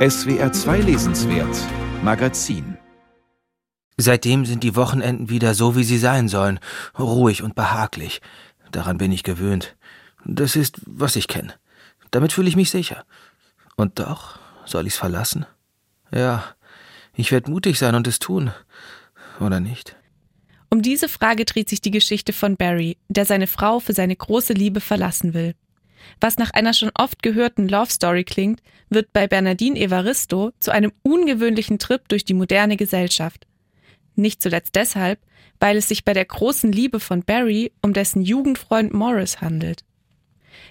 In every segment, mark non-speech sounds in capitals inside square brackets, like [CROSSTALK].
SWR 2 Lesenswert Magazin Seitdem sind die Wochenenden wieder so, wie sie sein sollen, ruhig und behaglich. Daran bin ich gewöhnt. Das ist, was ich kenne. Damit fühle ich mich sicher. Und doch, soll ich's verlassen? Ja, ich werde mutig sein und es tun. Oder nicht? Um diese Frage dreht sich die Geschichte von Barry, der seine Frau für seine große Liebe verlassen will. Was nach einer schon oft gehörten Love Story klingt, wird bei Bernardine Evaristo zu einem ungewöhnlichen Trip durch die moderne Gesellschaft. Nicht zuletzt deshalb, weil es sich bei der großen Liebe von Barry um dessen Jugendfreund Morris handelt.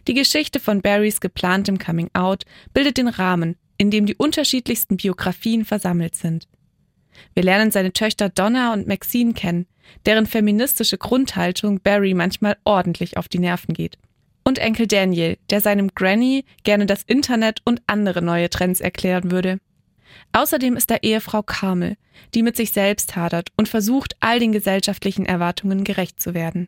Die Geschichte von Barrys geplantem Coming Out bildet den Rahmen, in dem die unterschiedlichsten Biografien versammelt sind. Wir lernen seine Töchter Donna und Maxine kennen, deren feministische Grundhaltung Barry manchmal ordentlich auf die Nerven geht und Enkel Daniel, der seinem Granny gerne das Internet und andere neue Trends erklären würde. Außerdem ist da Ehefrau Carmel, die mit sich selbst hadert und versucht, all den gesellschaftlichen Erwartungen gerecht zu werden.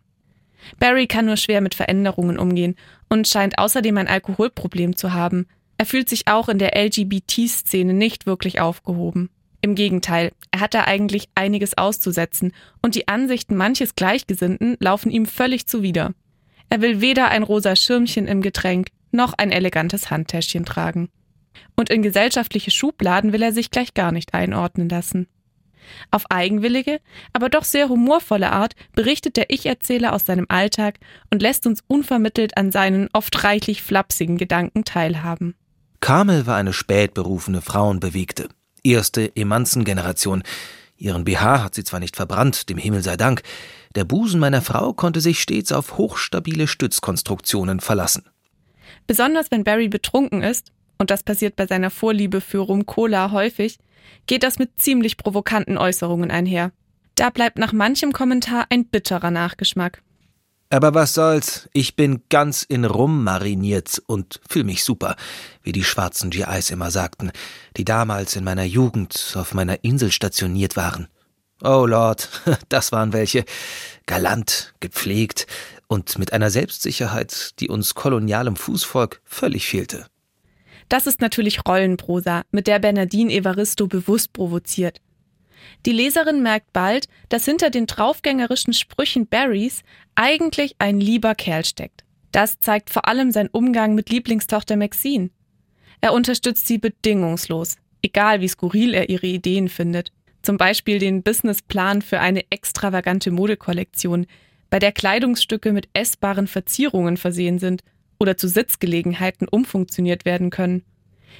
Barry kann nur schwer mit Veränderungen umgehen und scheint außerdem ein Alkoholproblem zu haben. Er fühlt sich auch in der LGBT-Szene nicht wirklich aufgehoben. Im Gegenteil, er hat da eigentlich einiges auszusetzen und die Ansichten manches Gleichgesinnten laufen ihm völlig zuwider. Er will weder ein rosa Schirmchen im Getränk noch ein elegantes Handtäschchen tragen. Und in gesellschaftliche Schubladen will er sich gleich gar nicht einordnen lassen. Auf eigenwillige, aber doch sehr humorvolle Art berichtet der Ich-Erzähler aus seinem Alltag und lässt uns unvermittelt an seinen oft reichlich flapsigen Gedanken teilhaben. Carmel war eine spätberufene Frauenbewegte. Erste Emanzengeneration. Ihren BH hat sie zwar nicht verbrannt, dem Himmel sei Dank, der Busen meiner Frau konnte sich stets auf hochstabile Stützkonstruktionen verlassen. Besonders wenn Barry betrunken ist, und das passiert bei seiner Vorliebe für Rum Cola häufig, geht das mit ziemlich provokanten Äußerungen einher. Da bleibt nach manchem Kommentar ein bitterer Nachgeschmack. Aber was soll's, ich bin ganz in Rum mariniert und fühl mich super, wie die schwarzen GIs immer sagten, die damals in meiner Jugend auf meiner Insel stationiert waren. Oh Lord, [LAUGHS] das waren welche. Galant, gepflegt und mit einer Selbstsicherheit, die uns kolonialem Fußvolk völlig fehlte. Das ist natürlich Rollenprosa, mit der Bernardine Evaristo bewusst provoziert. Die Leserin merkt bald, dass hinter den draufgängerischen Sprüchen Barrys eigentlich ein lieber Kerl steckt. Das zeigt vor allem sein Umgang mit Lieblingstochter Maxine. Er unterstützt sie bedingungslos, egal wie skurril er ihre Ideen findet. Zum Beispiel den Businessplan für eine extravagante Modekollektion, bei der Kleidungsstücke mit essbaren Verzierungen versehen sind oder zu Sitzgelegenheiten umfunktioniert werden können.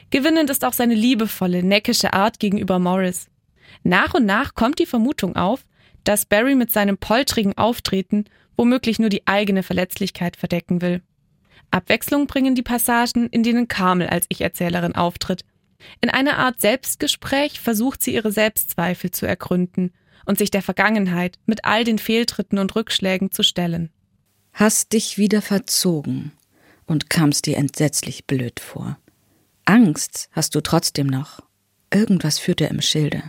Gewinnend ist auch seine liebevolle, neckische Art gegenüber Morris. Nach und nach kommt die Vermutung auf, dass Barry mit seinem poltrigen Auftreten womöglich nur die eigene Verletzlichkeit verdecken will. Abwechslung bringen die Passagen, in denen Carmel als Ich-Erzählerin auftritt, in einer Art Selbstgespräch versucht sie ihre Selbstzweifel zu ergründen und sich der Vergangenheit mit all den Fehltritten und Rückschlägen zu stellen. Hast dich wieder verzogen und kamst dir entsetzlich blöd vor. Angst hast du trotzdem noch. Irgendwas führt dir im Schilde.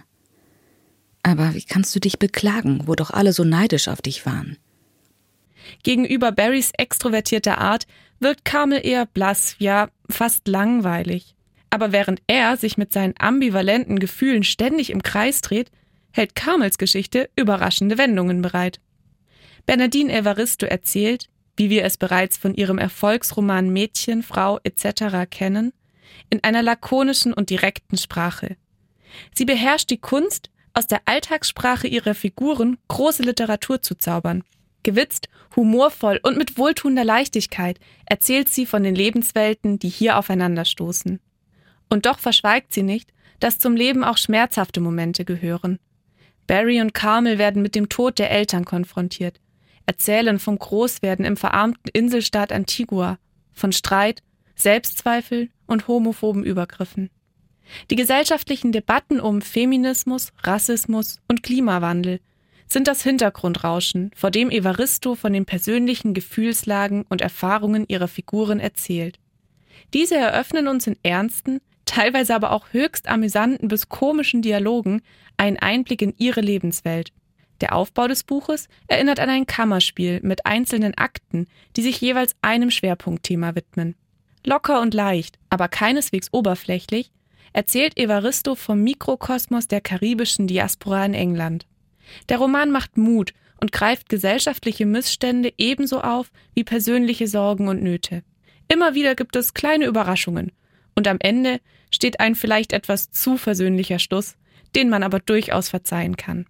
Aber wie kannst du dich beklagen, wo doch alle so neidisch auf dich waren? Gegenüber Barrys extrovertierter Art wirkt Carmel eher blass, ja fast langweilig. Aber während er sich mit seinen ambivalenten Gefühlen ständig im Kreis dreht, hält Carmels Geschichte überraschende Wendungen bereit. Bernardine Evaristo erzählt, wie wir es bereits von ihrem Erfolgsroman Mädchen, Frau etc. kennen, in einer lakonischen und direkten Sprache. Sie beherrscht die Kunst, aus der Alltagssprache ihrer Figuren große Literatur zu zaubern. Gewitzt, humorvoll und mit wohltuender Leichtigkeit erzählt sie von den Lebenswelten, die hier aufeinanderstoßen. Und doch verschweigt sie nicht, dass zum Leben auch schmerzhafte Momente gehören. Barry und Carmel werden mit dem Tod der Eltern konfrontiert, erzählen vom Großwerden im verarmten Inselstaat Antigua, von Streit, Selbstzweifel und homophoben Übergriffen. Die gesellschaftlichen Debatten um Feminismus, Rassismus und Klimawandel sind das Hintergrundrauschen, vor dem Evaristo von den persönlichen Gefühlslagen und Erfahrungen ihrer Figuren erzählt. Diese eröffnen uns in ernsten, teilweise aber auch höchst amüsanten bis komischen Dialogen einen Einblick in ihre Lebenswelt. Der Aufbau des Buches erinnert an ein Kammerspiel mit einzelnen Akten, die sich jeweils einem Schwerpunktthema widmen. Locker und leicht, aber keineswegs oberflächlich, erzählt Evaristo vom Mikrokosmos der karibischen Diaspora in England. Der Roman macht Mut und greift gesellschaftliche Missstände ebenso auf wie persönliche Sorgen und Nöte. Immer wieder gibt es kleine Überraschungen und am Ende steht ein vielleicht etwas zu versöhnlicher Schluss, den man aber durchaus verzeihen kann.